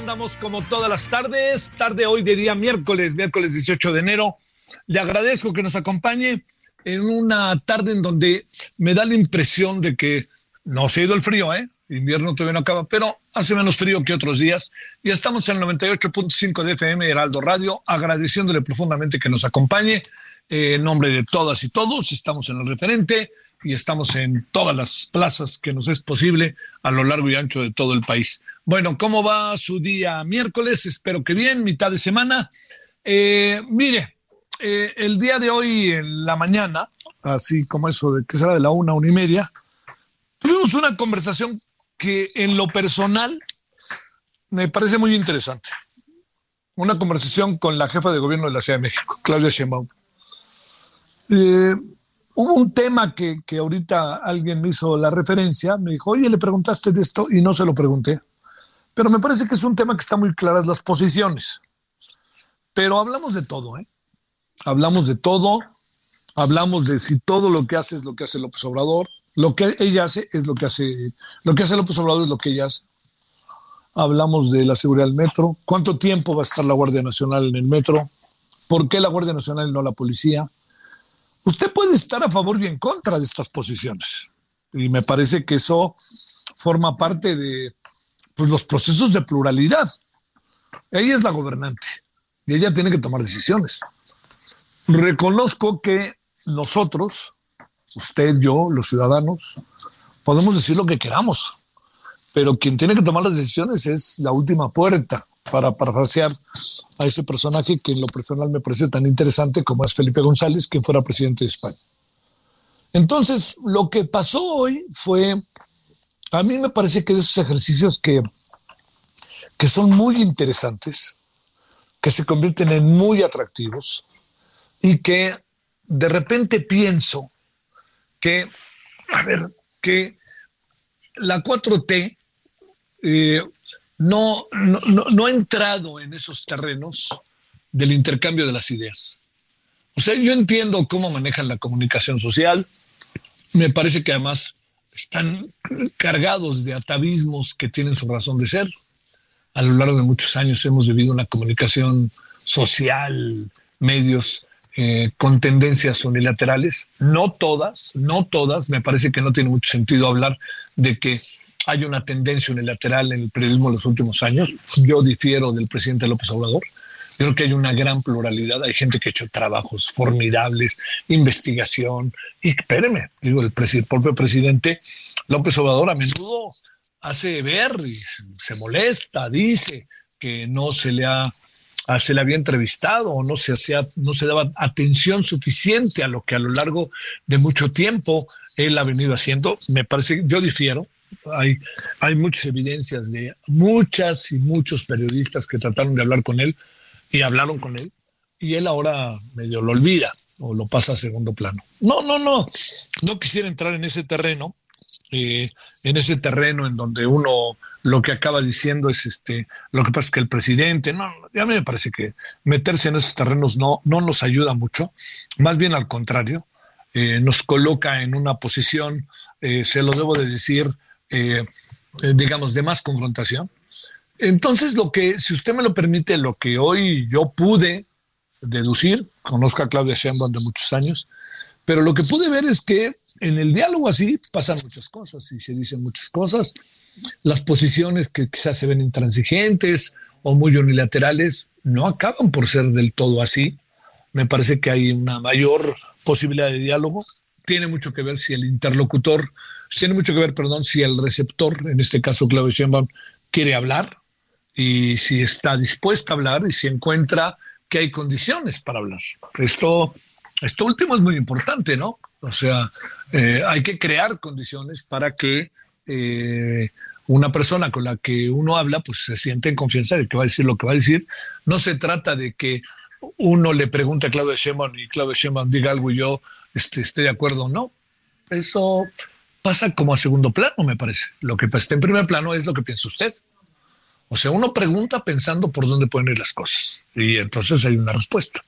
Andamos como todas las tardes, tarde hoy de día miércoles, miércoles 18 de enero. Le agradezco que nos acompañe en una tarde en donde me da la impresión de que no se ha ido el frío, ¿eh? Invierno todavía no acaba, pero hace menos frío que otros días. Y estamos en el 98.5 de FM Heraldo Radio, agradeciéndole profundamente que nos acompañe. Eh, en nombre de todas y todos, estamos en el referente y estamos en todas las plazas que nos es posible a lo largo y ancho de todo el país. Bueno, ¿cómo va su día miércoles? Espero que bien, mitad de semana. Eh, mire, eh, el día de hoy en la mañana, así como eso de que será de la una, una y media, tuvimos una conversación que en lo personal me parece muy interesante. Una conversación con la jefa de gobierno de la Ciudad de México, Claudia Sheinbaum. Eh, hubo un tema que, que ahorita alguien me hizo la referencia, me dijo, oye, le preguntaste de esto y no se lo pregunté. Pero me parece que es un tema que está muy claras las posiciones. Pero hablamos de todo, ¿eh? Hablamos de todo, hablamos de si todo lo que hace es lo que hace López Obrador, lo que ella hace es lo que hace, lo que hace López Obrador es lo que ella hace. Hablamos de la seguridad del metro, cuánto tiempo va a estar la Guardia Nacional en el metro, por qué la Guardia Nacional y no la policía. Usted puede estar a favor y en contra de estas posiciones. Y me parece que eso forma parte de pues, los procesos de pluralidad. Ella es la gobernante y ella tiene que tomar decisiones. Reconozco que nosotros, usted, yo, los ciudadanos, podemos decir lo que queramos, pero quien tiene que tomar las decisiones es la última puerta para parafrasear a ese personaje que en lo personal me parece tan interesante como es Felipe González, quien fuera presidente de España. Entonces, lo que pasó hoy fue, a mí me parece que de esos ejercicios que, que son muy interesantes, que se convierten en muy atractivos y que de repente pienso que, a ver, que la 4T eh, no, no, no, no ha entrado en esos terrenos del intercambio de las ideas. O sea, yo entiendo cómo manejan la comunicación social, me parece que además están cargados de atavismos que tienen su razón de ser. A lo largo de muchos años hemos vivido una comunicación social, medios eh, con tendencias unilaterales, no todas, no todas, me parece que no tiene mucho sentido hablar de que hay una tendencia unilateral en el periodismo en los últimos años. Yo difiero del presidente López Obrador. Yo creo que hay una gran pluralidad. Hay gente que ha hecho trabajos formidables, investigación. Y espéreme, digo, el, el propio presidente López Obrador a menudo hace ver y se molesta, dice, que no se le ha se le había entrevistado o no se hacía, no se daba atención suficiente a lo que a lo largo de mucho tiempo él ha venido haciendo. Me parece, yo difiero. Hay, hay muchas evidencias de muchas y muchos periodistas que trataron de hablar con él y hablaron con él y él ahora medio lo olvida o lo pasa a segundo plano. No, no, no, no quisiera entrar en ese terreno, eh, en ese terreno en donde uno lo que acaba diciendo es este, lo que pasa es que el presidente, no, ya me parece que meterse en esos terrenos no, no nos ayuda mucho, más bien al contrario, eh, nos coloca en una posición, eh, se lo debo de decir, digamos, de más confrontación. Entonces, lo que, si usted me lo permite, lo que hoy yo pude deducir, conozco a Claudia Sheinbaum de muchos años, pero lo que pude ver es que en el diálogo así pasan muchas cosas y se dicen muchas cosas. Las posiciones que quizás se ven intransigentes o muy unilaterales no acaban por ser del todo así. Me parece que hay una mayor posibilidad de diálogo. Tiene mucho que ver si el interlocutor, tiene mucho que ver, perdón, si el receptor, en este caso Claudia Sheinbaum, quiere hablar y si está dispuesta a hablar y si encuentra que hay condiciones para hablar. Esto, esto último es muy importante, ¿no? O sea, eh, hay que crear condiciones para que eh, una persona con la que uno habla, pues se siente en confianza de que va a decir lo que va a decir. No se trata de que uno le pregunte a Claudio Sheinbaum y Claudio Sheinbaum diga algo y yo este, esté de acuerdo o no. Eso pasa como a segundo plano, me parece. Lo que está en primer plano es lo que piensa usted. O sea, uno pregunta pensando por dónde pueden ir las cosas y entonces hay una respuesta.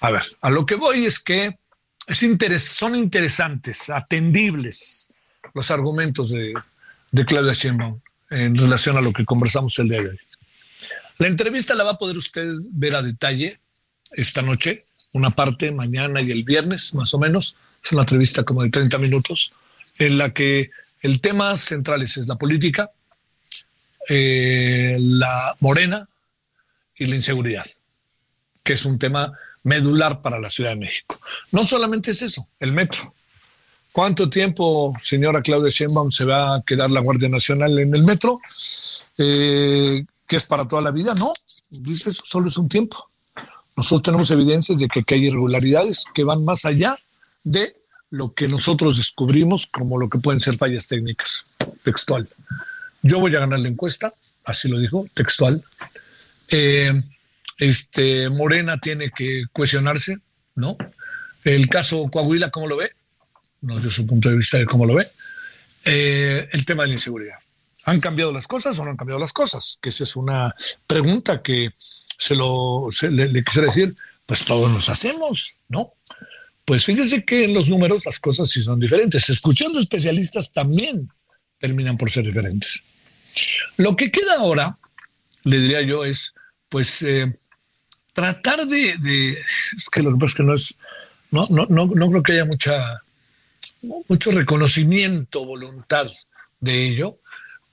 A ver, a lo que voy es que es son interesantes, atendibles los argumentos de, de Claudia Sheinbaum en relación a lo que conversamos el día de hoy. La entrevista la va a poder usted ver a detalle esta noche, una parte mañana y el viernes, más o menos. Es una entrevista como de 30 minutos, en la que el tema central es la política, eh, la morena y la inseguridad, que es un tema medular para la Ciudad de México. No solamente es eso, el metro. ¿Cuánto tiempo, señora Claudia Sheinbaum, se va a quedar la Guardia Nacional en el metro? Eh, ¿Que es para toda la vida? No, dice eso, solo es un tiempo. Nosotros tenemos evidencias de que, que hay irregularidades que van más allá de lo que nosotros descubrimos como lo que pueden ser fallas técnicas, textual. Yo voy a ganar la encuesta, así lo dijo, textual. Eh, este, Morena tiene que cuestionarse, ¿no? El caso Coahuila, ¿cómo lo ve? No dio su punto de vista de cómo lo ve. Eh, el tema de la inseguridad. ¿Han cambiado las cosas o no han cambiado las cosas? Que esa es una pregunta que se lo le, le, quisiera decir, pues todos nos hacemos, ¿no? Pues fíjese que en los números las cosas sí son diferentes. Escuchando especialistas también terminan por ser diferentes. Lo que queda ahora, le diría yo, es pues eh, tratar de, es que lo que pasa es que no es, no, no, no, no creo que haya mucha, mucho reconocimiento, voluntad de ello,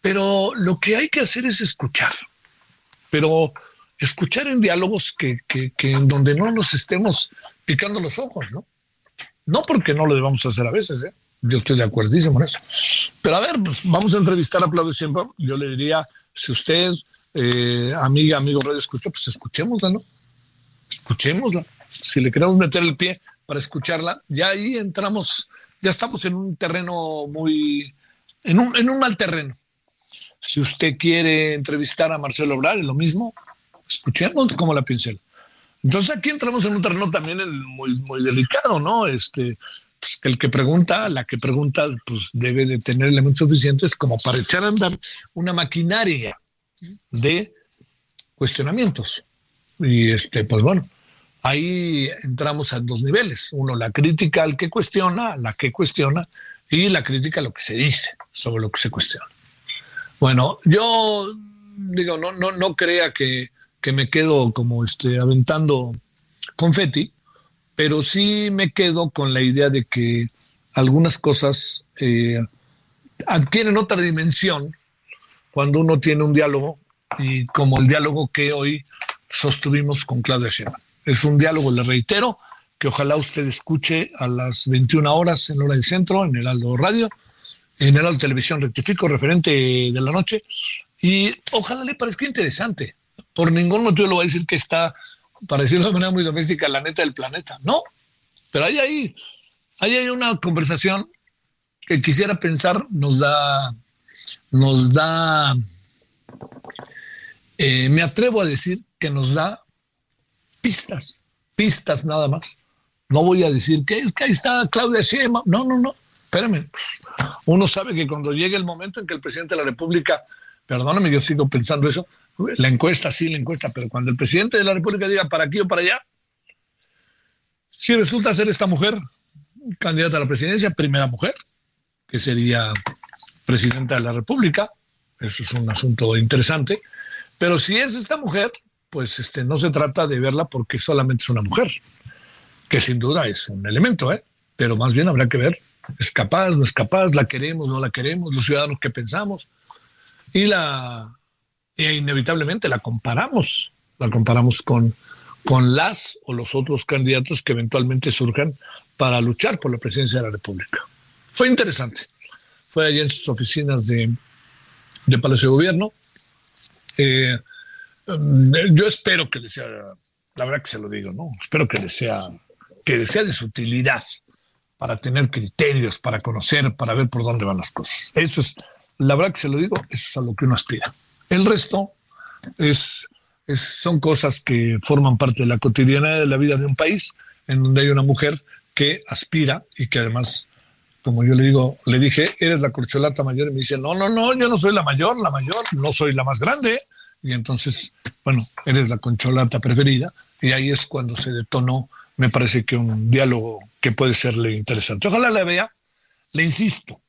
pero lo que hay que hacer es escuchar, pero escuchar en diálogos que, que, que en donde no nos estemos picando los ojos, ¿no? No porque no lo debamos hacer a veces, ¿eh? Yo estoy de acuerdísimo en eso. Pero a ver, pues vamos a entrevistar a Claudio Siempre. Yo le diría, si usted, eh, amiga, amigo Radio escucha, pues escuchémosla, ¿no? Escuchémosla. Si le queremos meter el pie para escucharla, ya ahí entramos, ya estamos en un terreno muy, en un, en un mal terreno. Si usted quiere entrevistar a Marcelo Obrar, es lo mismo, escuchemos cómo la piensa Entonces aquí entramos en un terreno también muy, muy delicado, ¿no? Este, pues, el que pregunta, la que pregunta, pues debe de tener elementos suficientes como para echar a andar una maquinaria de cuestionamientos. Y este, pues bueno, ahí entramos a dos niveles. Uno, la crítica al que cuestiona, la que cuestiona, y la crítica a lo que se dice sobre lo que se cuestiona. Bueno, yo digo, no, no, no crea que, que me quedo como este, aventando confeti, pero sí me quedo con la idea de que algunas cosas eh, adquieren otra dimensión cuando uno tiene un diálogo y como el diálogo que hoy sostuvimos con Claudia Sheinbaum. Es un diálogo, le reitero, que ojalá usted escuche a las 21 horas en hora del centro, en el Aldo Radio, en el Aldo Televisión Rectifico, referente de la noche, y ojalá le parezca interesante. Por ningún motivo lo voy a decir que está, para decirlo de manera muy doméstica, la neta del planeta. No, pero hay ahí, hay una conversación que quisiera pensar nos da, nos da, eh, me atrevo a decir que nos da pistas, pistas nada más. No voy a decir que es que ahí está Claudia Sheinbaum. No, no, no. Espérame. Uno sabe que cuando llegue el momento en que el presidente de la República, perdóname, yo sigo pensando eso, la encuesta sí, la encuesta, pero cuando el presidente de la República diga para aquí o para allá, si resulta ser esta mujer candidata a la presidencia, primera mujer, que sería presidenta de la República, eso es un asunto interesante, pero si es esta mujer, pues este, no se trata de verla porque solamente es una mujer, que sin duda es un elemento, ¿eh? pero más bien habrá que ver, es capaz, no es capaz, la queremos, no la queremos, los ciudadanos que pensamos, y la e inevitablemente la comparamos, la comparamos con, con las o los otros candidatos que eventualmente surjan para luchar por la presidencia de la República. Fue interesante. Fue allí en sus oficinas de, de Palacio de Gobierno. Eh, mm, yo espero que le sea, la verdad que se lo digo, ¿no? Espero que le sea, que le sea de su utilidad para tener criterios, para conocer, para ver por dónde van las cosas. Eso es, la verdad que se lo digo, eso es a lo que uno aspira. El resto es, son cosas que forman parte de la cotidianidad de la vida de un país, en donde hay una mujer que aspira y que además, como yo le digo, le dije, eres la corcholata mayor, y me dice, no, no, no, yo no soy la mayor, la mayor, no soy la más grande. Y entonces, bueno, eres la concholata preferida. Y ahí es cuando se detonó, me parece que un diálogo que puede serle interesante. Ojalá la vea, le insisto,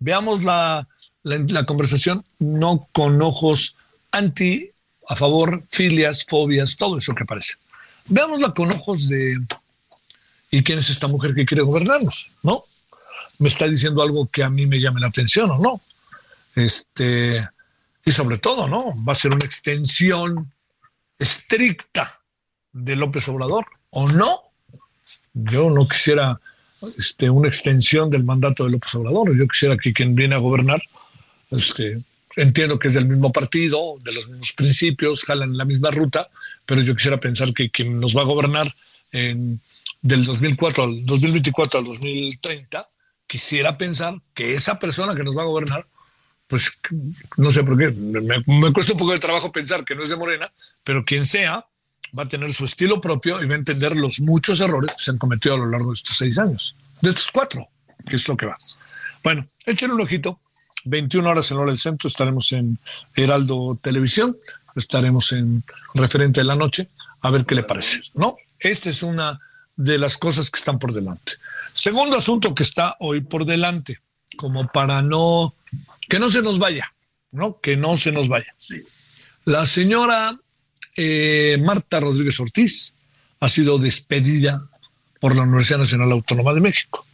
veamos la, la, conversación no con ojos anti, a favor, filias, fobias, todo eso que aparece. Veámosla con ojos de ¿y quién es esta mujer que quiere gobernarnos? ¿No? Me está diciendo algo que a mí me llame la atención o no. Este, y sobre todo, ¿no? Va a ser una extensión estricta de López Obrador o no. Yo no quisiera este, una extensión del mandato de López Obrador. Yo quisiera que quien viene a gobernar este, entiendo que es del mismo partido, de los mismos principios, jalan la misma ruta, pero yo quisiera pensar que quien nos va a gobernar en, del 2004 al 2024 al 2030, quisiera pensar que esa persona que nos va a gobernar, pues no sé por qué, me, me cuesta un poco de trabajo pensar que no es de Morena, pero quien sea, va a tener su estilo propio y va a entender los muchos errores que se han cometido a lo largo de estos seis años, de estos cuatro, que es lo que va. Bueno, échenle un ojito 21 horas en hora del centro estaremos en Heraldo Televisión, estaremos en referente de la noche, a ver qué le parece. ¿No? Esta es una de las cosas que están por delante. Segundo asunto que está hoy por delante, como para no, que no se nos vaya, ¿no? Que no se nos vaya. La señora eh, Marta Rodríguez Ortiz ha sido despedida por la Universidad Nacional Autónoma de México.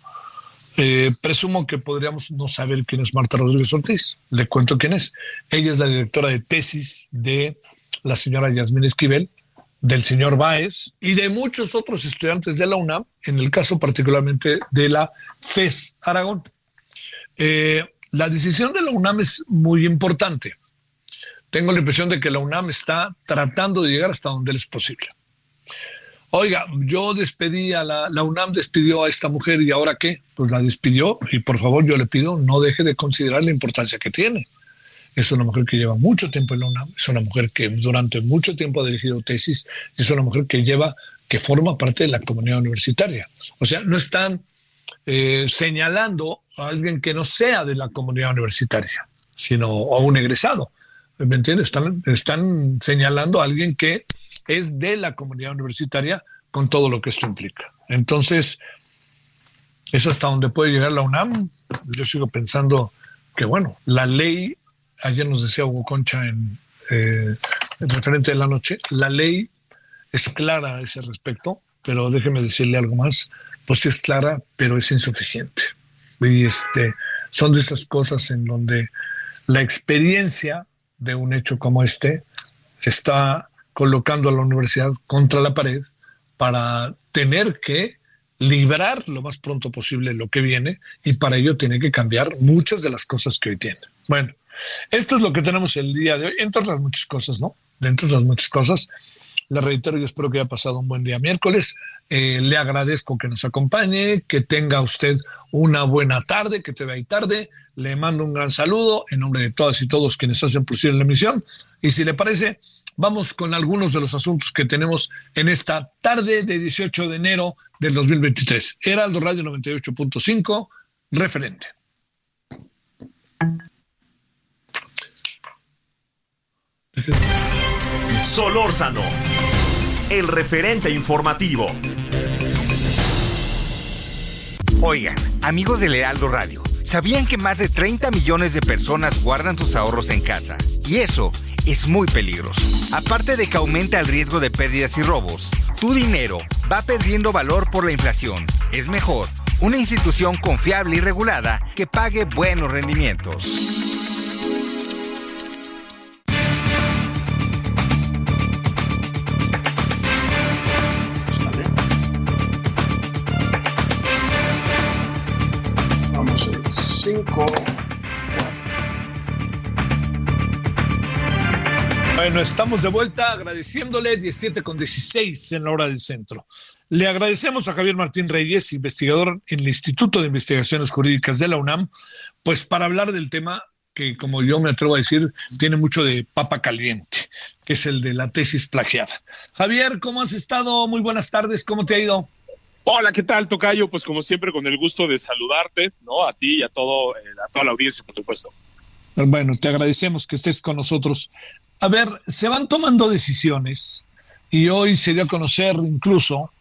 Eh, presumo que podríamos no saber quién es Marta Rodríguez Ortiz. Le cuento quién es. Ella es la directora de tesis de la señora Yasmín Esquivel, del señor Báez y de muchos otros estudiantes de la UNAM, en el caso particularmente de la FES Aragón. Eh, la decisión de la UNAM es muy importante. Tengo la impresión de que la UNAM está tratando de llegar hasta donde es posible. Oiga, yo despedí a la, UNAM, despidió a esta mujer y ahora qué? Pues la despidió y por favor yo le pido no deje de considerar la importancia que tiene. Es una mujer que lleva mucho tiempo en la UNAM, es una mujer que durante mucho tiempo ha dirigido tesis, es una mujer que lleva, que forma parte de la comunidad universitaria. O sea, no están eh, señalando a alguien que no sea de la comunidad universitaria, sino a un egresado. ¿Me entiendes? Están señalando a alguien que es de la comunidad universitaria con todo lo que esto implica. Entonces, es hasta donde puede llegar la UNAM. Yo sigo pensando que, bueno, la ley, ayer nos decía Hugo Concha en, eh, referente de la noche, la ley es clara a ese respecto, pero déjeme decirle algo más, pues sí es clara, pero es insuficiente. Y este, son de esas cosas en donde la experiencia de un hecho como este está colocando a la universidad contra la pared para tener que librar lo más pronto posible lo que viene y para ello tiene que cambiar muchas de las cosas que hoy tiene. Bueno, esto es lo que tenemos el día de hoy, entre otras muchas cosas, ¿no? dentro de las muchas cosas. Le reitero, yo espero que haya pasado un buen día miércoles. Eh, le agradezco que nos acompañe, que tenga usted una buena tarde, que te vea ahí tarde. Le mando un gran saludo en nombre de todas y todos quienes hacen posible la emisión. Y si le parece, vamos con algunos de los asuntos que tenemos en esta tarde de 18 de enero del 2023. Heraldo Radio 98.5, referente. Solórzano, el referente informativo. Oigan, amigos de Lealdo Radio, ¿sabían que más de 30 millones de personas guardan sus ahorros en casa? Y eso es muy peligroso. Aparte de que aumenta el riesgo de pérdidas y robos, tu dinero va perdiendo valor por la inflación. Es mejor una institución confiable y regulada que pague buenos rendimientos. Bueno, estamos de vuelta agradeciéndole 17 con 16 en la hora del centro. Le agradecemos a Javier Martín Reyes, investigador en el Instituto de Investigaciones Jurídicas de la UNAM, pues para hablar del tema que, como yo me atrevo a decir, tiene mucho de papa caliente, que es el de la tesis plagiada. Javier, ¿cómo has estado? Muy buenas tardes, ¿cómo te ha ido? Hola, ¿qué tal, Tocayo? Pues como siempre, con el gusto de saludarte, ¿no? A ti y a, todo, eh, a toda la audiencia, por supuesto. Bueno, te agradecemos que estés con nosotros. A ver, se van tomando decisiones y hoy se dio a conocer incluso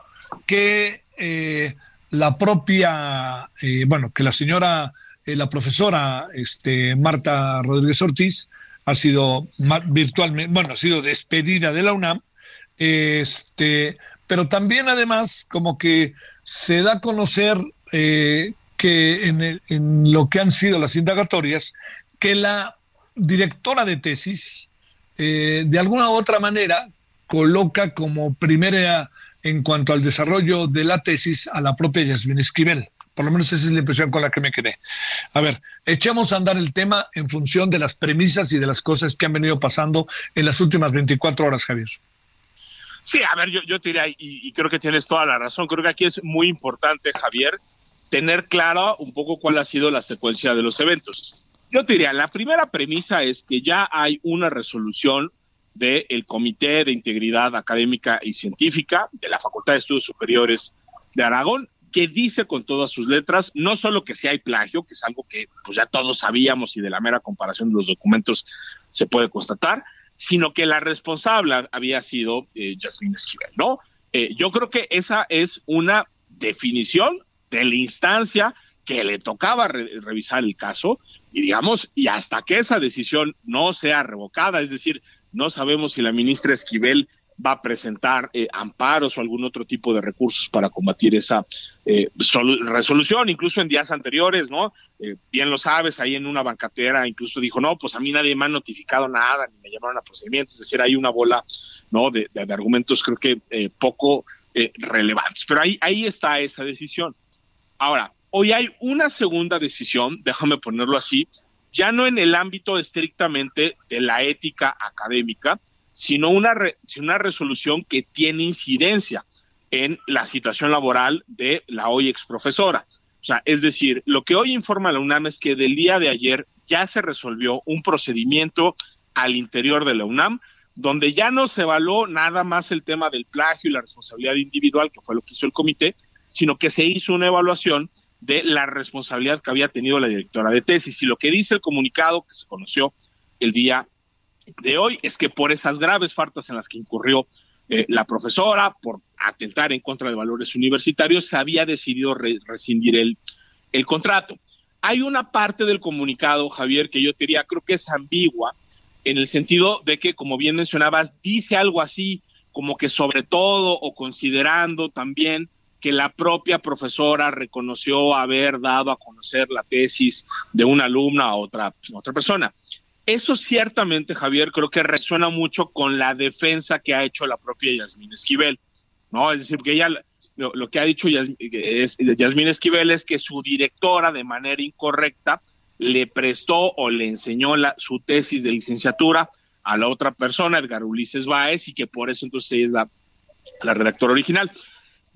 que eh, la propia, eh, bueno, que la señora, la profesora este, Marta Rodríguez Ortiz ha sido virtualmente, bueno, ha sido despedida de la UNAM, este, pero también además como que se da a conocer que en, en lo que han sido las indagatorias, que la directora de tesis, eh, de alguna u otra manera, coloca como primera en cuanto al desarrollo de la tesis a la propia Yasmin Esquivel. Por lo menos esa es la impresión con la que me quedé. A ver, echemos a andar el tema en función de las premisas y de las cosas que han venido pasando en las últimas 24 horas, Javier. Sí, a ver, yo, yo te diría, y, creo que tienes toda la razón, creo que aquí es muy importante, Javier, tener claro un poco cuál ha sido la secuencia de los eventos. Yo te diría, la primera premisa es que ya hay una resolución del Comité de Integridad Académica y Científica de la Facultad de Estudios Superiores de Aragón, que dice con todas sus letras, no solo que si hay plagio, que es algo que pues ya todos sabíamos y de la mera comparación de los documentos se puede constatar, sino que la responsable había sido eh, Jasmine Esquivel, ¿no? Eh, yo creo que esa es una definición de la instancia que le tocaba revisar el caso y digamos, y hasta que esa decisión no sea revocada, es decir, no sabemos si la ministra Esquivel va a presentar eh, amparos o algún otro tipo de recursos para combatir esa eh, resolución, incluso en días anteriores, ¿no? Eh, bien lo sabes, ahí en una bancatera incluso dijo, no, pues a mí nadie me ha notificado nada, ni me llamaron a procedimiento, es decir, hay una bola, ¿no? De, de argumentos creo que poco relevantes, pero ahí, ahí está esa decisión. Ahora, Hoy hay una segunda decisión, déjame ponerlo así, ya no en el ámbito estrictamente de la ética académica, sino una, una resolución que tiene incidencia en la situación laboral de la hoy ex profesora. O sea, es decir, lo que hoy informa la UNAM es que del día de ayer ya se resolvió un procedimiento al interior de la UNAM donde ya no se evaluó nada más el tema del plagio y la responsabilidad individual, que fue lo que hizo el comité, sino que se hizo una evaluación de la responsabilidad que había tenido la directora de tesis. Y lo que dice el comunicado que se conoció el día de hoy es que por esas graves faltas en las que incurrió eh, la profesora, por atentar en contra de valores universitarios, se había decidido rescindir el, el contrato. Hay una parte del comunicado, Javier, que yo diría, creo que es ambigua, en el sentido de que, como bien mencionabas, dice algo así como que sobre todo o considerando también que la propia profesora reconoció haber dado a conocer la tesis de una alumna a otra, otra persona. Eso ciertamente, Javier, creo que resuena mucho con la defensa que ha hecho la propia Yasmín Esquivel, ¿no? Es decir, que ella lo, que ha dicho Yasmín Esquivel es que su directora, de manera incorrecta, le prestó o le enseñó su tesis de licenciatura a la otra persona, Edgar Ulises Báez, y que por eso entonces ella es la, la redactora original.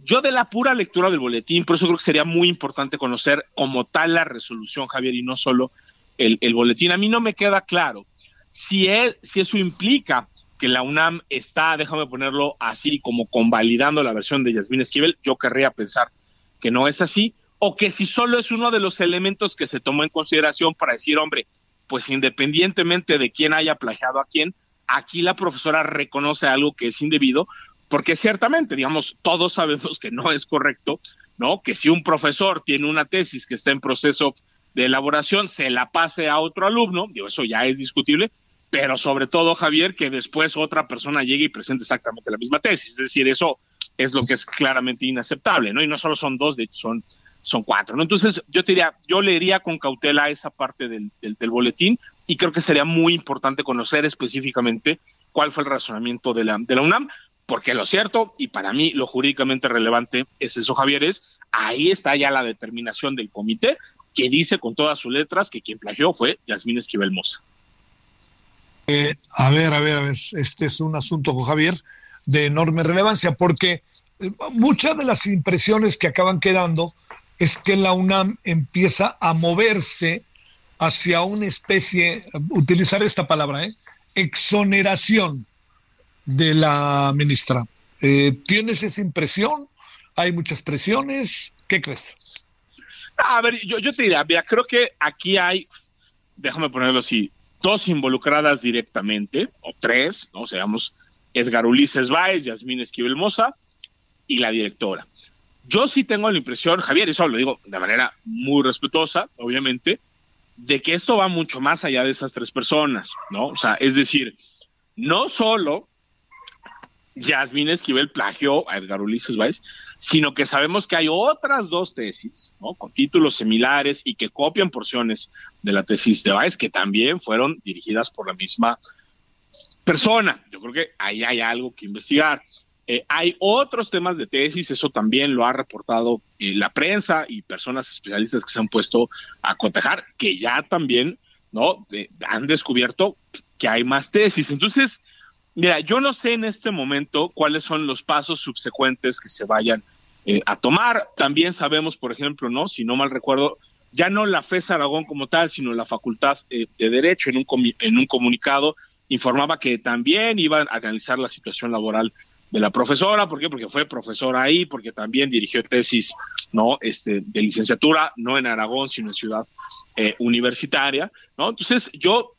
Yo de la pura lectura del boletín, por eso creo que sería muy importante conocer como tal la resolución, Javier, y no solo el, boletín. A mí no me queda claro si, es, si eso implica que la UNAM está, déjame ponerlo así, como convalidando la versión de Yasmín Esquivel, yo querría pensar que no es así, o que si solo es uno de los elementos que se tomó en consideración para decir, hombre, pues independientemente de quién haya plagiado a quién, aquí la profesora reconoce algo que es indebido, porque ciertamente, digamos, todos sabemos que no es correcto, ¿no? Que si un profesor tiene una tesis que está en proceso de elaboración, se la pase a otro alumno, digo, eso ya es discutible, pero sobre todo, Javier, que después otra persona llegue y presente exactamente la misma tesis. Es decir, eso es lo que es claramente inaceptable, ¿no? Y no solo son dos, de hecho son, son cuatro, ¿no? Entonces, yo te diría, yo leería con cautela esa parte del, del, boletín y creo que sería muy importante conocer específicamente cuál fue el razonamiento de la, de la UNAM, porque lo cierto, y para mí lo jurídicamente relevante es eso, Javier, es ahí está ya la determinación del comité que dice con todas sus letras que quien plagió fue Yasmín Esquivel Moza. Eh, a ver, a ver, a ver, este es un asunto, Javier, de enorme relevancia, porque eh, muchas de las impresiones que acaban quedando es que la UNAM empieza a moverse hacia una especie, utilizar esta palabra, ¿eh? exoneración de la ministra. ¿Tienes esa impresión? ¿Hay muchas presiones? ¿Qué crees? A ver, yo, yo te diría, creo que aquí hay, déjame ponerlo así, dos involucradas directamente, o tres, ¿no? Seamos Edgar Ulises Báez, Yasmín Esquivel Moza y la directora. Yo sí tengo la impresión, Javier, eso lo digo de manera muy respetuosa, obviamente, de que esto va mucho más allá de esas tres personas, ¿no? O sea, es decir, no solo Yasmín Esquivel plagió a Edgar Ulises Báez, sino que sabemos que hay otras dos tesis, ¿no? Con títulos similares y que copian porciones de la tesis de Báez, que también fueron dirigidas por la misma persona. Yo creo que ahí hay algo que investigar. Eh, hay otros temas de tesis, eso también lo ha reportado eh, la prensa y personas especialistas que se han puesto a cotejar, que ya también, ¿no? han descubierto que hay más tesis. Entonces, Mira, yo no sé en este momento cuáles son los pasos subsecuentes que se vayan eh, a tomar. También sabemos, por ejemplo, ¿no? Si no mal recuerdo, ya no la FES Aragón como tal, sino la Facultad eh, de Derecho en un, en un comunicado informaba que también iban a analizar la situación laboral de la profesora, ¿por qué? Porque fue profesora ahí, porque también dirigió tesis, ¿no? Este, de licenciatura, no en Aragón, sino en ciudad eh, universitaria, ¿no? Entonces, yo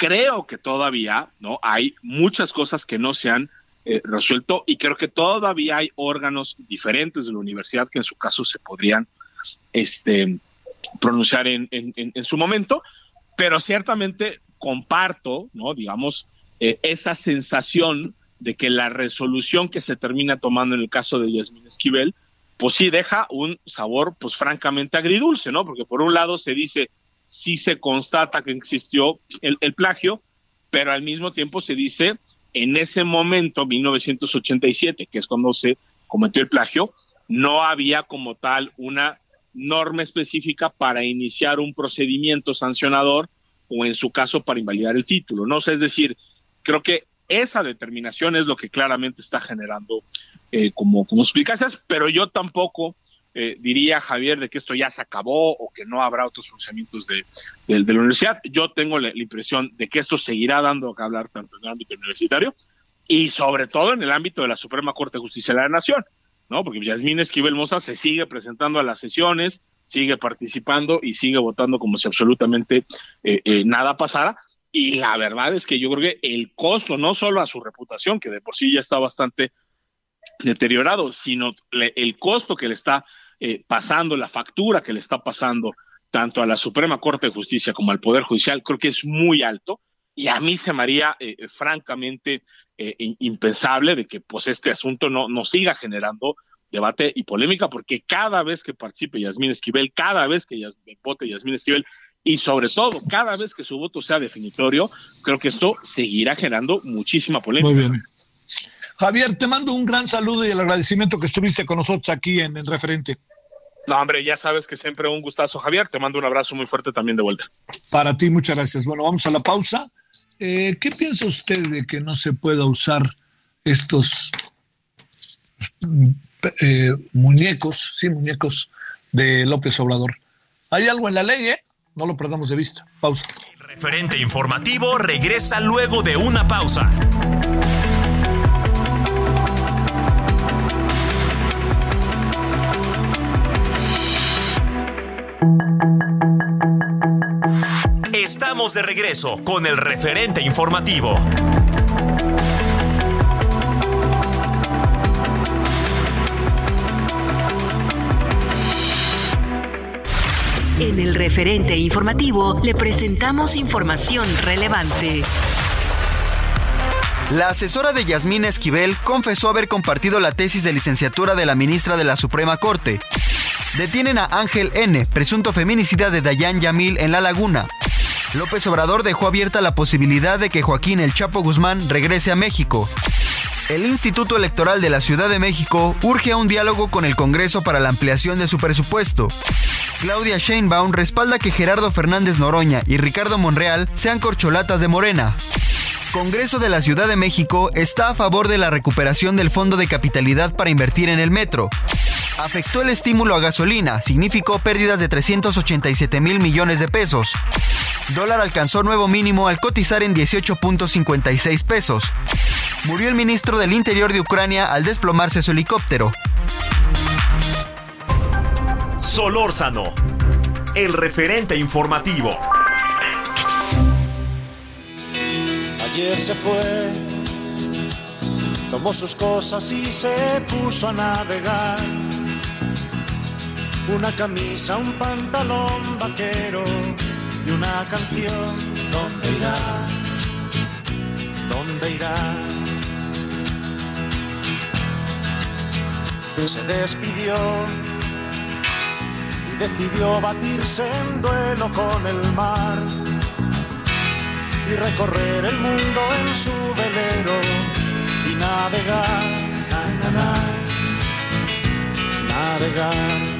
creo que todavía no hay muchas cosas que no se han eh, resuelto y creo que todavía hay órganos diferentes de la universidad que en su caso se podrían este, pronunciar en, en, su momento, pero ciertamente comparto, no, digamos, eh, esa sensación de que la resolución que se termina tomando en el caso de Yasmin Esquivel, pues sí deja un sabor, pues francamente agridulce, ¿no? Porque por un lado se dice, sí se constata que existió el, plagio, pero al mismo tiempo se dice, en ese momento, 1987, que es cuando se cometió el plagio, no había como tal una norma específica para iniciar un procedimiento sancionador o en su caso para invalidar el título. No es decir, creo que esa determinación es lo que claramente está generando eh, como, como explicaciones, pero yo tampoco eh, diría Javier de que esto ya se acabó o que no habrá otros funcionamientos de, de, la universidad. Yo tengo la, impresión de que esto seguirá dando que hablar tanto en el ámbito universitario y sobre todo en el ámbito de la Suprema Corte de Justicia de la Nación, ¿no? Porque Yasmín Esquivel Moza se sigue presentando a las sesiones, sigue participando y sigue votando como si absolutamente eh, eh, nada pasara. Y la verdad es que yo creo que el costo, no solo a su reputación, que de por sí ya está bastante deteriorado, sino el costo que le está eh, pasando, la factura que le está pasando tanto a la Suprema Corte de Justicia como al Poder Judicial, creo que es muy alto y a mí se me haría eh, eh, francamente impensable de que pues este asunto no, no siga generando debate y polémica, porque cada vez que participe Yasmín Esquivel, cada vez que vote Yasmín Esquivel, y sobre todo cada vez que su voto sea definitorio, creo que esto seguirá generando muchísima polémica. Muy bien. Javier, te mando un gran saludo y el agradecimiento que estuviste con nosotros aquí en el referente. No, hombre, ya sabes que siempre un gustazo, Javier. Te mando un abrazo muy fuerte también de vuelta. Para ti, muchas gracias. Bueno, vamos a la pausa Eh, ¿Qué piensa usted de que no se pueda usar estos eh, muñecos, sí, muñecos de López Obrador? Hay algo en la ley, ¿eh? No lo perdamos de vista. Pausa. El referente informativo regresa luego de una pausa. Estamos de regreso con el referente informativo. En el referente informativo le presentamos información relevante. La asesora de Yasmín Esquivel confesó haber compartido la tesis de licenciatura de la ministra de la Suprema Corte. Detienen a Ángel N., presunto feminicida de Dayan Yamil en La Laguna. López Obrador dejó abierta la posibilidad de que Joaquín El Chapo Guzmán regrese a México. El Instituto Electoral de la Ciudad de México urge a un diálogo con el Congreso para la ampliación de su presupuesto. Claudia Sheinbaum respalda que Gerardo Fernández Noroña y Ricardo Monreal sean corcholatas de Morena. Congreso de la Ciudad de México está a favor de la recuperación del Fondo de Capitalidad para invertir en el metro. Afectó el estímulo a gasolina, significó pérdidas de 387 mil millones de pesos. Dólar alcanzó nuevo mínimo al cotizar en 18.56 pesos. Murió el ministro del Interior de Ucrania al desplomarse su helicóptero. Solórzano, el referente informativo. Ayer se fue, tomó sus cosas y se puso a navegar. Una camisa, un pantalón vaquero y una canción. ¿Dónde irá? ¿Dónde irá? Se despidió y decidió batirse en duelo con el mar y recorrer el mundo en su velero y navegar, na, na, na, navegar.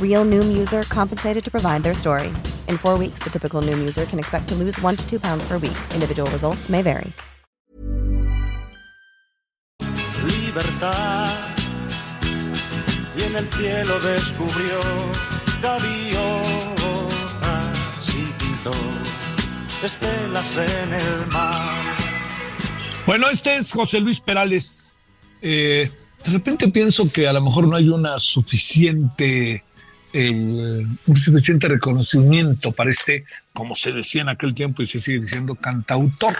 Real Noom user compensated to provide their story. In four weeks, the typical Noom user can expect to lose one to two pounds per week. Individual results may vary. libertad y en el cielo descubrió gaviotas y pintó estelas en el mar. Bueno, este es José Luis Perales. Eh, de repente pienso que a lo mejor no hay una suficiente, un suficiente reconocimiento para este, como se decía en aquel tiempo y se sigue diciendo, cantautor,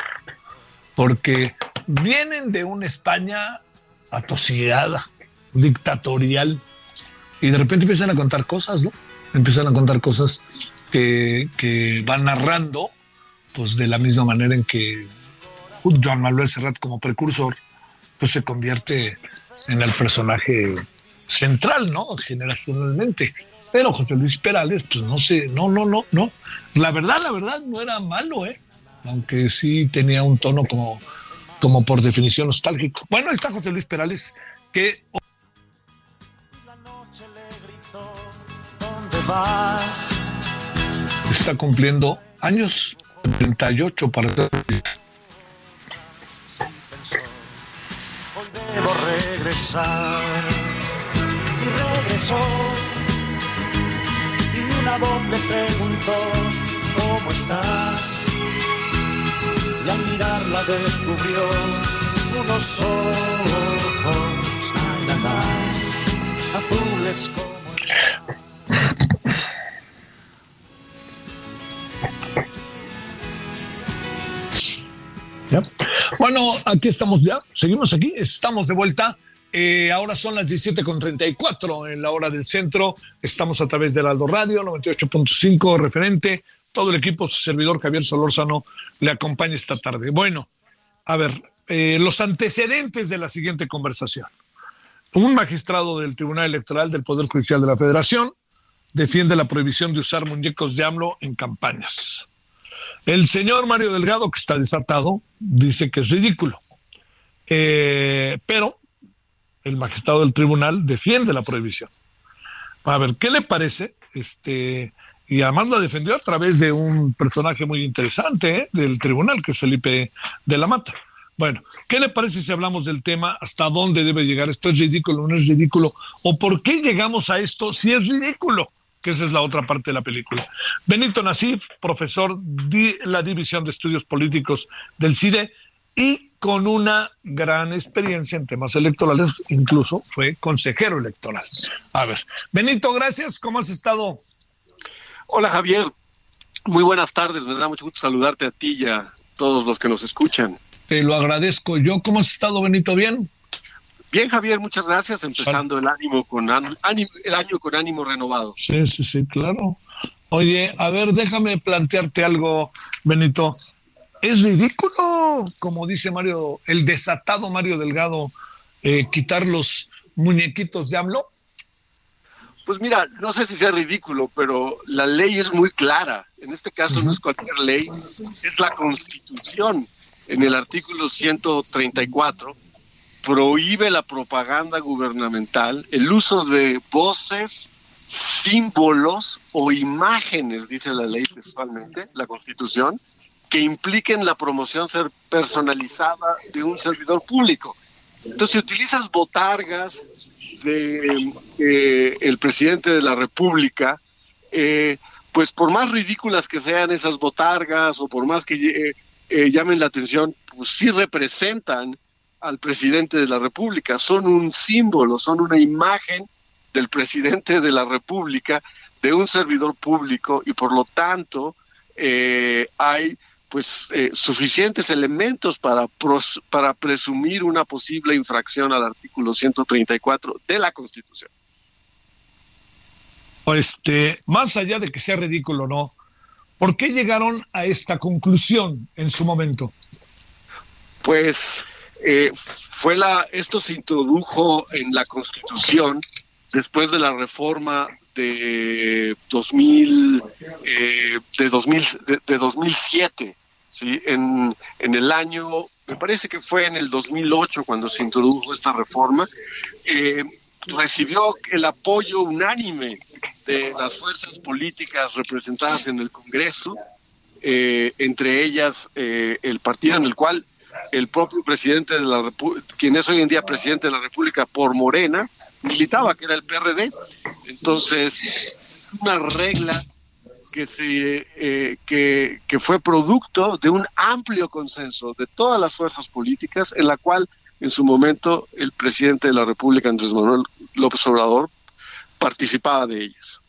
porque vienen de una España atosigada, dictatorial, y de repente empiezan a contar cosas, ¿no? Empiezan a contar cosas que, que van narrando, pues de la misma manera en que Joan Manuel Serrat como precursor, pues se convierte en el personaje central, ¿no? Generacionalmente. Pero José Luis Perales, pues no sé, no, no, no, no. La verdad, la verdad, no era malo, ¿eh? Aunque sí tenía un tono como, como por definición nostálgico. Bueno, ahí está José Luis Perales, que La noche le gritó, ¿dónde vas? está cumpliendo años, 38 para debo regresar. Y una voz le preguntó, ¿cómo estás? Y al mirarla descubrió unos ojos, azules como ¿Ya? Bueno, aquí estamos ya, seguimos aquí, estamos de vuelta. Eh, ahora son las 17.34 en la hora del centro. Estamos a través del Aldo Radio 98.5 referente. todo el equipo, su servidor Javier Solórzano, le acompaña esta tarde. Bueno, a ver, eh, los antecedentes de la siguiente conversación. Un magistrado del Tribunal Electoral del Poder Judicial de la Federación defiende la prohibición de usar muñecos de AMLO en campañas. El señor Mario Delgado, que está desatado, dice que es ridículo. Eh, pero el magistrado del tribunal defiende la prohibición. A ver, ¿qué le parece? Este, y además la defendió a través de un personaje muy interesante ¿eh? del tribunal, que es Felipe de la Mata. Bueno, ¿qué le parece si hablamos del tema? ¿Hasta dónde debe llegar? ¿Esto es ridículo? ¿No es ridículo? ¿O por qué llegamos a esto si es ridículo? Que esa es la otra parte de la película. Benito Nasif, profesor de la División de Estudios Políticos del CIDE y con una gran experiencia en temas electorales, incluso fue consejero electoral. A ver, Benito, gracias, ¿cómo has estado? Hola Javier, muy buenas tardes, me da mucho gusto saludarte a ti y a todos los que nos escuchan. Te lo agradezco yo, ¿cómo has estado Benito? ¿Bien? Bien Javier, muchas gracias, empezando el ánimo con ánimo, el año con ánimo renovado. Sí, sí, sí, claro. Oye, a ver, déjame plantearte algo, Benito es ridículo, como dice Mario, el desatado Mario Delgado, eh, quitar los muñequitos de AMLO? Pues mira, no sé si sea ridículo, pero la ley es muy clara. En este caso no es cualquier ley, es la Constitución. En el artículo 134 prohíbe la propaganda gubernamental, el uso de voces, símbolos o imágenes, dice la ley textualmente, la Constitución, que impliquen la promoción ser personalizada de un servidor público. Entonces, si utilizas botargas de eh, el presidente de la República, eh, pues por más ridículas que sean esas botargas o por más que eh, llamen la atención, pues sí representan al presidente de la República, son un símbolo, son una imagen del presidente de la República, de un servidor público y por lo tanto hay pues eh, suficientes elementos para, para presumir una posible infracción al artículo 134 de la Constitución. Este, más allá de que sea ridículo o no, ¿por qué llegaron a esta conclusión en su momento? Pues eh, fue la, esto se introdujo en la Constitución después de la reforma de 2000 eh, de 2000 de 2007 ¿sí? En, en el año, me parece que fue en el 2008 cuando se introdujo esta reforma, eh, recibió el apoyo unánime de las fuerzas políticas representadas en el Congreso, eh, entre ellas eh, el partido en el cual el propio presidente de la República, quien es hoy en día presidente de la República por Morena, militaba, que era el PRD. Entonces, una regla que, se, eh, que, que fue producto de un amplio consenso de todas las fuerzas políticas, en la cual en su momento el presidente de la República, Andrés Manuel López Obrador, participaba de ellas.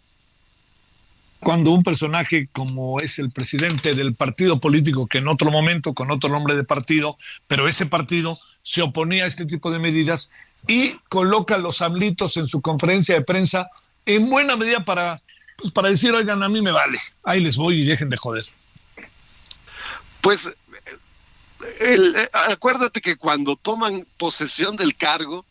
Cuando un personaje como es el presidente del partido político, que en otro momento, con otro nombre de partido, pero ese partido se oponía a este tipo de medidas y coloca los amlitos en su conferencia de prensa en buena medida para pues para decir, oigan, a mí me vale, ahí les voy y dejen de joder. Pues eh, acuérdate que cuando toman posesión del cargo,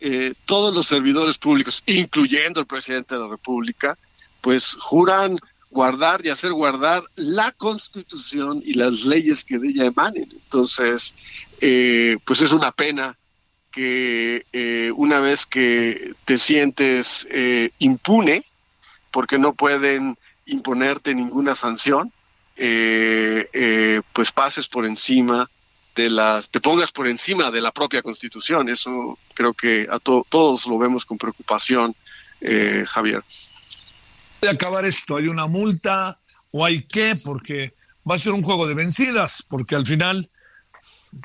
eh, todos los servidores públicos, incluyendo el presidente de la República, pues juran guardar y hacer guardar la constitución y las leyes que de ella emanen. Entonces, eh, pues es una pena que una vez que te sientes impune, porque no pueden imponerte ninguna sanción, eh, eh, pues pases por encima de las, te pongas por encima de la propia Constitución. Eso creo que a todos lo vemos con preocupación, eh, Javier. De acabar esto, hay una multa o hay qué, porque va a ser un juego de vencidas, porque al final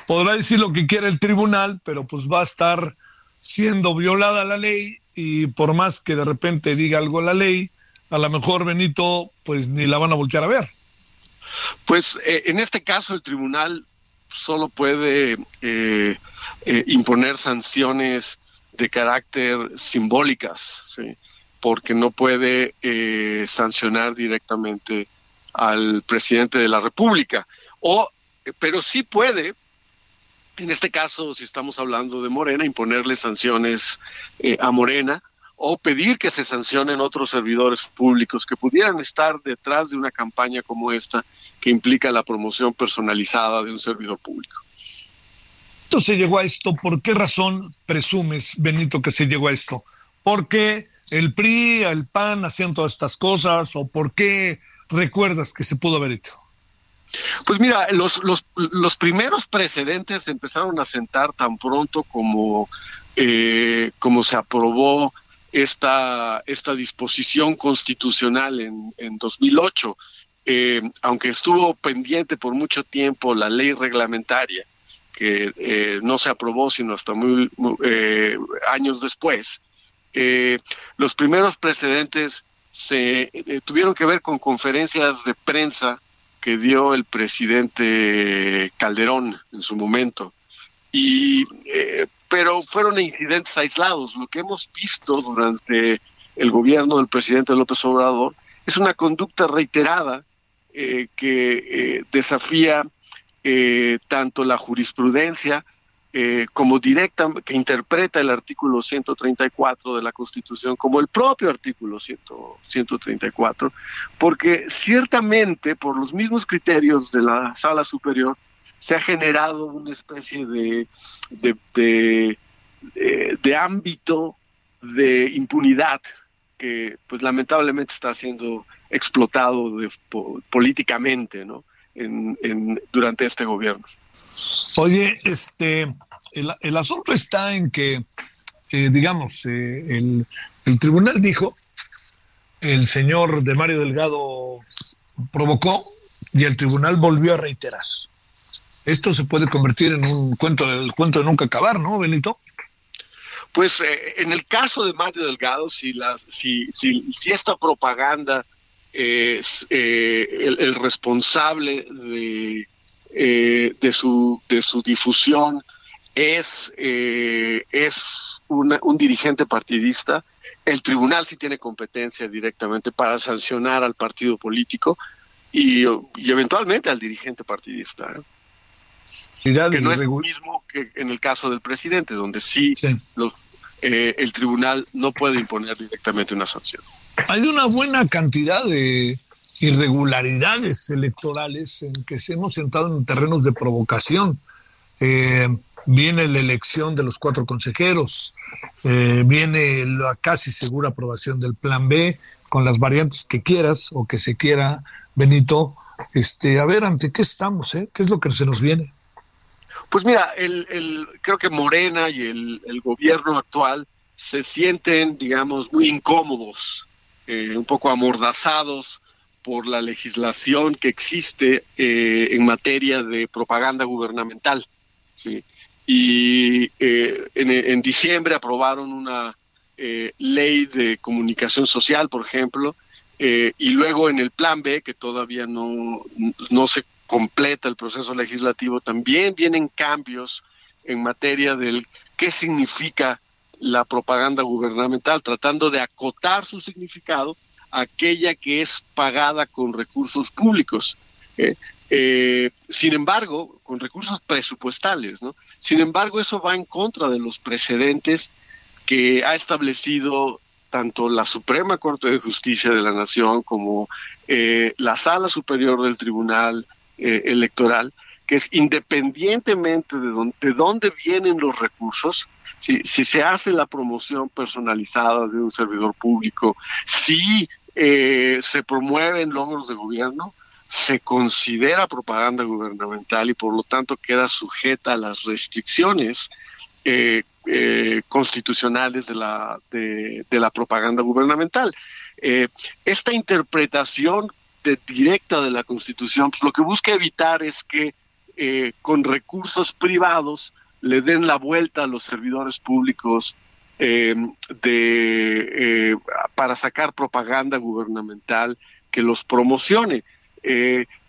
podrá decir lo que quiera el tribunal, pero pues va a estar siendo violada la ley y por más que de repente diga algo la ley, a lo mejor Benito, pues ni la van a voltear a ver. Pues eh, en este caso el tribunal solo puede eh, eh, imponer sanciones de carácter simbólicas, porque no puede sancionar directamente al presidente de la República. O, pero sí puede, en este caso, si estamos hablando de Morena, imponerle sanciones eh, a Morena o pedir que se sancionen otros servidores públicos que pudieran estar detrás de una campaña como esta que implica la promoción personalizada de un servidor público. Entonces llegó a esto. ¿Por qué razón presumes, Benito, que se llegó a esto? ¿Por qué el PRI, el PAN hacían todas estas cosas? ¿O por qué recuerdas que se pudo haber hecho? Pues mira, los, los, los primeros precedentes empezaron a sentar tan pronto como, eh, como se aprobó esta, esta disposición constitucional en, en 2008, eh, aunque estuvo pendiente por mucho tiempo la ley reglamentaria, que eh, no se aprobó sino hasta muy, eh, años después, los primeros precedentes se tuvieron que ver con conferencias de prensa que dio el presidente Calderón en su momento. Y pero fueron incidentes aislados. Lo que hemos visto durante el gobierno del presidente López Obrador es una conducta reiterada eh, que eh, desafía eh, tanto la jurisprudencia como directa, que interpreta el artículo 134 de la Constitución, como el propio artículo 134, porque ciertamente por los mismos criterios de la Sala Superior, se ha generado una especie de, de, de, ámbito de impunidad que pues lamentablemente está siendo explotado políticamente ¿no? En, durante este gobierno. Oye, este, el, asunto está en que, eh, digamos, eh, el, el, tribunal dijo, el señor de Mario Delgado provocó y el tribunal volvió a reiterar esto se puede convertir en un cuento del cuento de nunca acabar, ¿no, Benito? Pues eh, en el caso de Mario Delgado, si, las, si, si, si esta propaganda es eh, el, responsable de, de, su, de su difusión es, es un dirigente partidista, el tribunal sí tiene competencia directamente para sancionar al partido político y, y eventualmente al dirigente partidista que no es lo mismo que en el caso del presidente, donde sí, eh, el tribunal no puede imponer directamente una sanción. Hay una buena cantidad de irregularidades electorales en que se hemos sentado en terrenos de provocación. Eh, viene la elección de los cuatro consejeros, eh, viene la casi segura aprobación del plan B con las variantes que quieras o que se quiera, Benito. Este, a ver, ¿ante qué estamos? Eh? ¿Qué es lo que se nos viene? Pues mira, el, creo que Morena y el, gobierno actual se sienten, digamos, muy incómodos, eh, un poco amordazados por la legislación que existe eh, en materia de propaganda gubernamental. ¿sí? Y eh, en, diciembre aprobaron una ley de comunicación social, por ejemplo, y luego en el plan B, que todavía no, no se completa el proceso legislativo, también vienen cambios en materia del qué significa la propaganda gubernamental, tratando de acotar su significado a aquella que es pagada con recursos públicos. ¿eh? Eh, sin embargo, con recursos presupuestales, ¿no? Sin embargo, eso va en contra de los precedentes que ha establecido tanto la Suprema Corte de Justicia de la Nación como eh, la Sala Superior del Tribunal eh, electoral, que es independientemente de dónde, vienen los recursos, si, si, se hace la promoción personalizada de un servidor público, si eh, se promueven logros de gobierno, se considera propaganda gubernamental y por lo tanto queda sujeta a las restricciones eh, constitucionales de la, de, la propaganda gubernamental. esta interpretación directa de la Constitución, pues lo que busca evitar es que eh, con recursos privados le den la vuelta a los servidores públicos eh, de, eh, para sacar propaganda gubernamental que los promocione.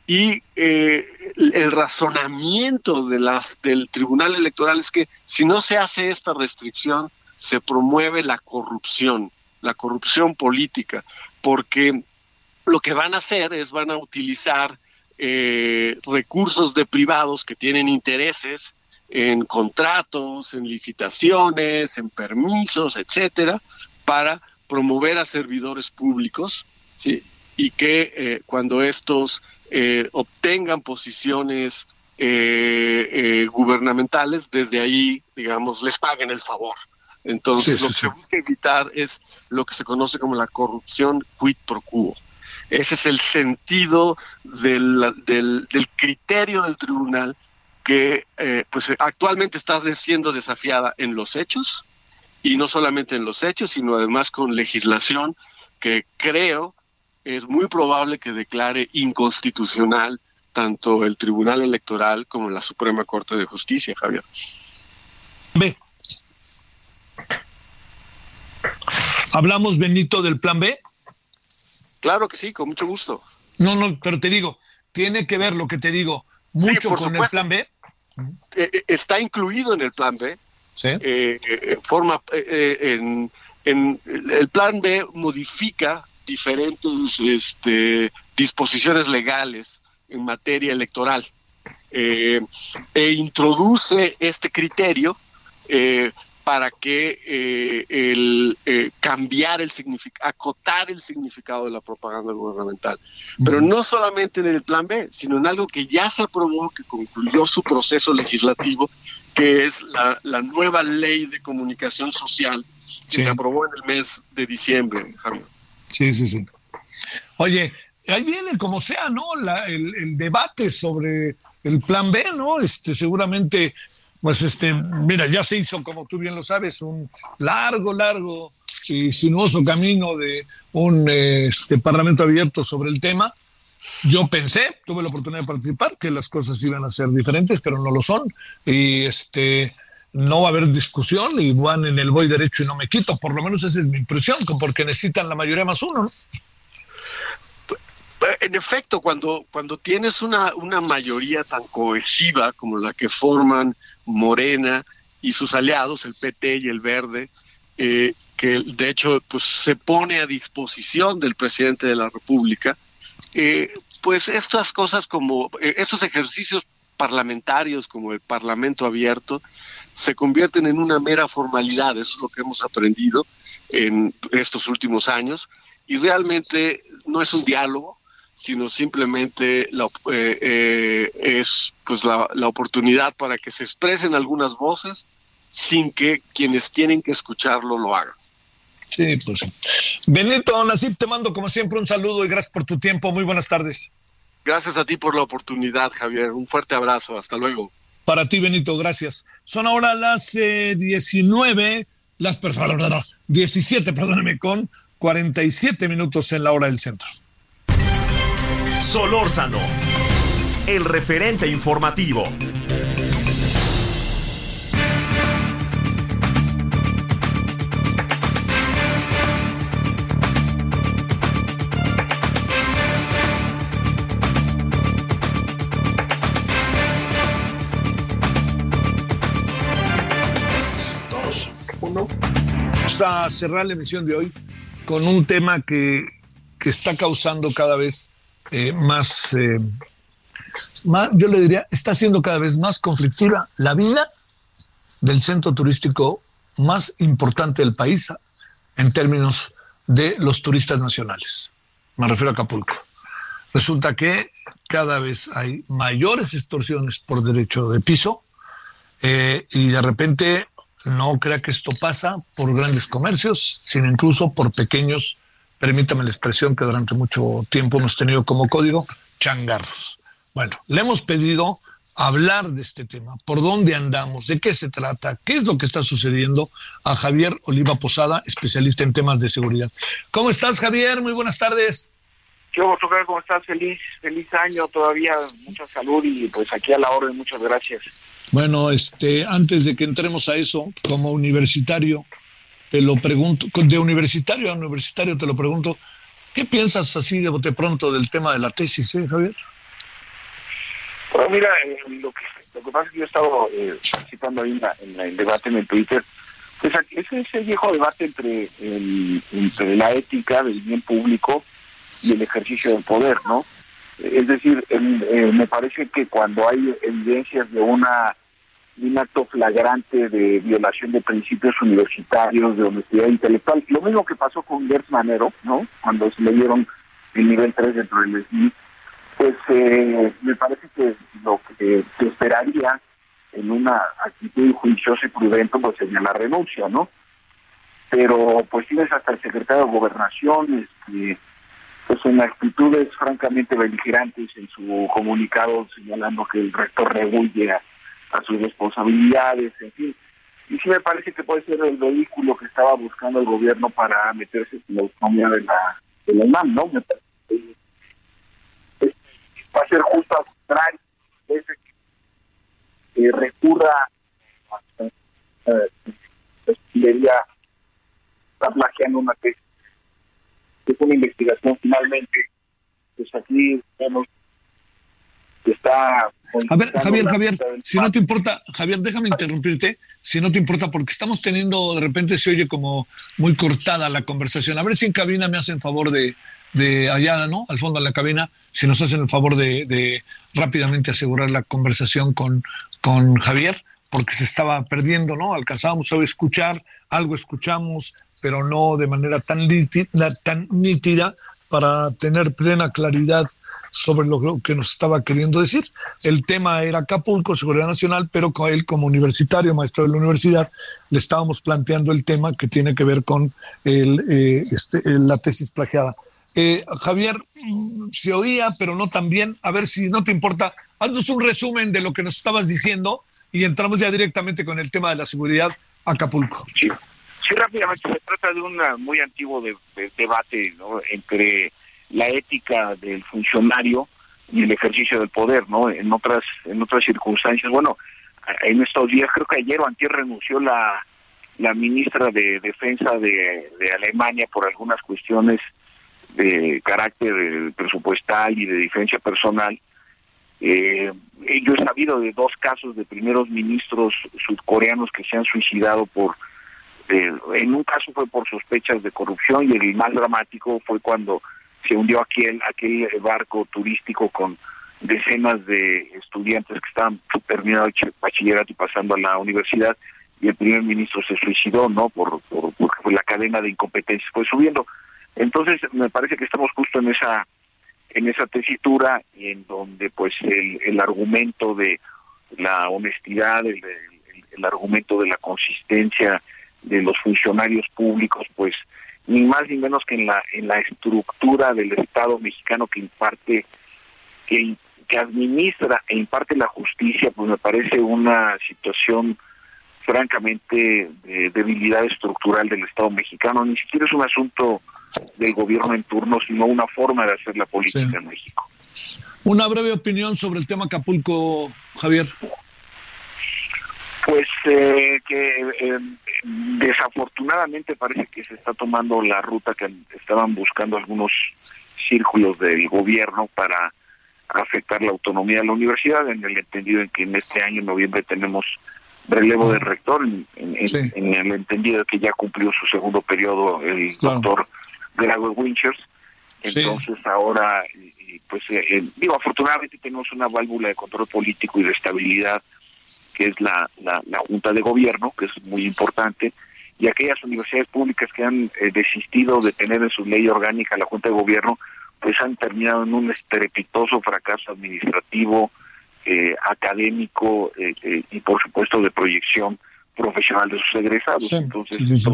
Y el razonamiento de las, del Tribunal Electoral es que si no se hace esta restricción, se promueve la corrupción, la corrupción política, porque lo que van a hacer es van a utilizar eh, recursos de privados que tienen intereses en contratos, en licitaciones, en permisos, etcétera, para promover a servidores públicos, ¿sí? Y que eh, cuando estos eh, obtengan posiciones eh, gubernamentales, desde ahí, digamos, les paguen el favor. Entonces, lo que se busca evitar es lo que se conoce como la corrupción quid pro quo. Ese es el sentido del, del, del criterio del tribunal que pues actualmente está siendo desafiada en los hechos y no solamente en los hechos, sino además con legislación que creo es muy probable que declare inconstitucional tanto el Tribunal Electoral como la Suprema Corte de Justicia, Javier. B. ¿Hablamos, Benito, del plan B? Claro que sí, con mucho gusto. No, no, pero te digo, tiene que ver lo que te digo mucho con el plan B. Eh, eh, está incluido en el plan B. Sí. Eh, forma en, en el plan B modifica diferentes este, disposiciones legales en materia electoral. Eh, e introduce este criterio eh, para que eh, el cambiar el significado, acotar el significado de la propaganda gubernamental. Pero no solamente en el plan B, sino en algo que ya se aprobó, que concluyó su proceso legislativo, que es la, la nueva ley de comunicación social que se aprobó en el mes de diciembre, Sí, sí, sí. Oye, ahí viene como sea, ¿no? el, debate sobre el plan B, ¿no? Este, seguramente, pues este, mira, ya se hizo, como tú bien lo sabes, un largo, largo y sinuoso camino de un este, parlamento abierto sobre el tema. Yo pensé, tuve la oportunidad de participar, que las cosas iban a ser diferentes, pero no lo son. Y este, no va a haber discusión y van en el voy derecho y no me quito. Por lo menos esa es mi impresión, porque necesitan la mayoría más uno. ¿no? En efecto, cuando, cuando tienes una, una mayoría tan cohesiva como la que forman Morena y sus aliados, el PT y el Verde, eh, que de hecho pues, se pone a disposición del presidente de la República, eh, pues estas cosas como eh, estos ejercicios parlamentarios como el Parlamento abierto se convierten en una mera formalidad, eso es lo que hemos aprendido en estos últimos años, y realmente no es un diálogo, sino simplemente la, eh, eh, es pues la, la, oportunidad para que se expresen algunas voces sin que quienes tienen que escucharlo lo hagan. Sí, pues. Benito Nasip, te mando como siempre un saludo y gracias por tu tiempo. Muy buenas tardes. Gracias a ti por la oportunidad, Javier. Un fuerte abrazo. Hasta luego. Para ti, Benito, gracias. Son ahora las 19, eh, las, perdón, 17, perdóneme, con 47 minutos en la hora del centro. Solórzano, el referente informativo. Vamos a cerrar la emisión de hoy con un tema que, que está causando cada vez eh, más, eh, más, yo le diría, está siendo cada vez más conflictiva la vida del centro turístico más importante del país en términos de los turistas nacionales. Me refiero a Acapulco. Resulta que cada vez hay mayores extorsiones por derecho de piso eh, y de repente no crea que esto pasa por grandes comercios, sino incluso por pequeños permítame la expresión que durante mucho tiempo hemos tenido como código, changarros. Bueno, le hemos pedido hablar de este tema, por dónde andamos, de qué se trata, qué es lo que está sucediendo a Javier Oliva Posada, especialista en temas de seguridad. ¿Cómo estás, Javier? Muy buenas tardes. ¿Qué ¿Cómo estás? Feliz, feliz año todavía, mucha salud y pues aquí a la orden, muchas gracias. Bueno, este, antes de que entremos a eso, como universitario, te lo pregunto, de universitario a universitario te lo pregunto, ¿qué piensas así de bote pronto del tema de la tesis, eh, Javier? Bueno, mira, eh, lo, que, lo que pasa es que yo he estado eh, participando ahí en, el debate en el Twitter, pues ese, ese viejo debate entre, entre la ética del bien público y el ejercicio del poder, ¿no? Es decir, eh, me parece que cuando hay evidencias de una un acto flagrante de violación de principios universitarios, de honestidad intelectual, lo mismo que pasó con Gertz Manero, ¿no? Cuando se le dieron el nivel 3 dentro del SNI, pues eh, me parece que lo que se esperaría en una actitud juiciosa y prudente pues sería la renuncia, ¿no? Pero pues tienes hasta el secretario de Gobernación, este, pues en actitudes francamente beligerantes en su comunicado señalando que el rector rehuye a, sus responsabilidades, en fin. Y sí me parece que puede ser el vehículo que estaba buscando el gobierno para meterse en la autonomía de la, de la UNAM, ¿no? Me parece que va a ser justo al contrario, que recurra a eh, está plagiando una tesis es una investigación finalmente, pues aquí vemos que está... A ver, Javier, Javier, si no te importa, Javier, déjame interrumpirte, si no te importa, porque estamos teniendo, de repente se oye como muy cortada la conversación. A ver si en cabina me hacen favor de, de allá, ¿no? Al fondo de la cabina, si nos hacen el favor de, de rápidamente asegurar la conversación con, con Javier, porque se estaba perdiendo, ¿no? Alcanzábamos a escuchar, algo escuchamos, pero no de manera tan nítida, tan nítida para tener plena claridad sobre lo que nos estaba queriendo decir. El tema era Acapulco, Seguridad Nacional, pero con él como universitario, maestro de la universidad, le estábamos planteando el tema que tiene que ver con el, eh, este, la tesis plagiada. Eh, Javier, mm, se oía, pero no tan bien. A ver si no te importa, haznos un resumen de lo que nos estabas diciendo y entramos ya directamente con el tema de la seguridad Acapulco. Sí. Sí, rápidamente, se trata de un muy antiguo debate entre la ética del funcionario y el ejercicio del poder, ¿no? En otras en otras circunstancias, bueno, en estos días creo que ayer o antier renunció la la ministra de Defensa de, Alemania por algunas cuestiones de carácter presupuestal y de defensa personal. Eh, yo he sabido de dos casos de primeros ministros sudcoreanos que se han suicidado por este, en un caso fue por sospechas de corrupción y el más dramático fue cuando se hundió aquel, aquel barco turístico con decenas de estudiantes que estaban terminando el bachillerato y pasando a la universidad y el primer ministro se suicidó, ¿no? Por, por, la cadena de incompetencias fue subiendo. Entonces me parece que estamos justo en esa en esa tesitura en donde pues el, el argumento de la honestidad, el, el argumento de la consistencia de los funcionarios públicos, pues ni más ni menos que en la en la estructura del Estado mexicano que imparte que, que administra e imparte la justicia, pues me parece una situación francamente de debilidad estructural del Estado mexicano. Ni siquiera es un asunto del gobierno en turno, sino una forma de hacer la política en México. Una breve opinión sobre el tema Acapulco, Javier. Pues eh, que eh, desafortunadamente parece que se está tomando la ruta que estaban buscando algunos círculos del gobierno para afectar la autonomía de la universidad, en el entendido en que en este año, en noviembre, tenemos relevo de rector, en, el entendido de que ya cumplió su segundo periodo el doctor Grago Winchers. Entonces ahora, pues eh, digo, afortunadamente tenemos una válvula de control político y de estabilidad que es la, la, Junta de Gobierno, que es muy importante, y aquellas universidades públicas que han eh, desistido de tener en su ley orgánica la Junta de Gobierno, pues han terminado en un estrepitoso fracaso administrativo, eh, académico eh, y por supuesto de proyección profesional de sus egresados. Entonces,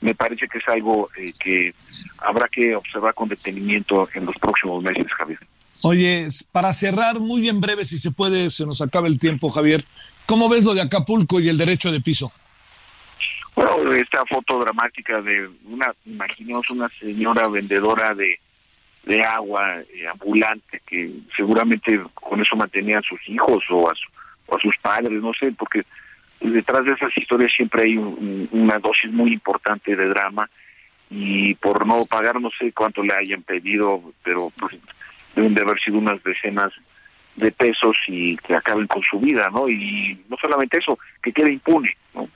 me parece que es algo que habrá que observar con detenimiento en los próximos meses, Javier. Oye, para cerrar muy en breve, si se puede, se nos acaba el tiempo, Javier. ¿Cómo ves lo de Acapulco y el derecho de piso? Bueno, esta foto dramática de una, imaginemos una señora vendedora de, de agua eh, ambulante que seguramente con eso mantenía a sus hijos o a, a sus padres, no sé, porque detrás de esas historias siempre hay una dosis muy importante de drama y por no pagar no sé cuánto le hayan pedido, pero pues, deben de haber sido unas decenas de pesos y que acaben con su vida, ¿no? Y no solamente eso, que quede impune, ¿no?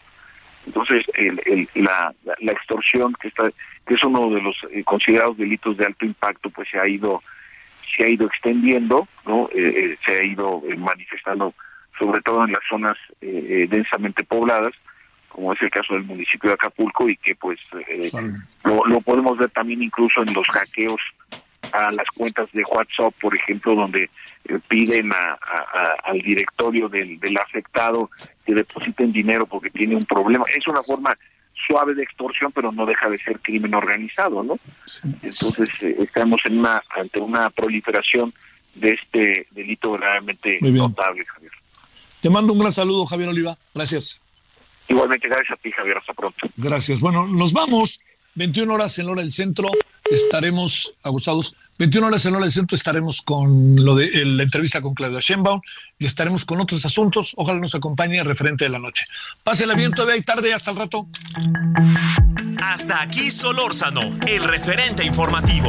Entonces, el, la, la, extorsión, que, está, que es uno de los eh, considerados delitos de alto impacto, pues se ha ido se ha ido extendiendo, no eh, se ha ido manifestando sobre todo en las zonas densamente pobladas, como es el caso del municipio de Acapulco y que pues lo, lo podemos ver también incluso en los hackeos a las cuentas de WhatsApp, por ejemplo, donde eh, piden a, al directorio del, del afectado que depositen dinero porque tiene un problema. Es una forma suave de extorsión, pero no deja de ser crimen organizado, ¿no? Entonces eh, estamos en una ante una proliferación de este delito verdaderamente notable, Javier. Te mando un gran saludo, Javier Oliva. Gracias. Igualmente, gracias a ti, Javier. Hasta pronto. Gracias. Bueno, nos vamos. 21 horas en hora del centro estaremos abusados. 21 horas en hora del centro estaremos con lo de la entrevista con Claudia Sheinbaum y estaremos con otros asuntos. Ojalá nos acompañe el referente de la noche. Pásela bien, todavía hay tarde, hasta el rato. Hasta aquí Solórzano, el referente informativo.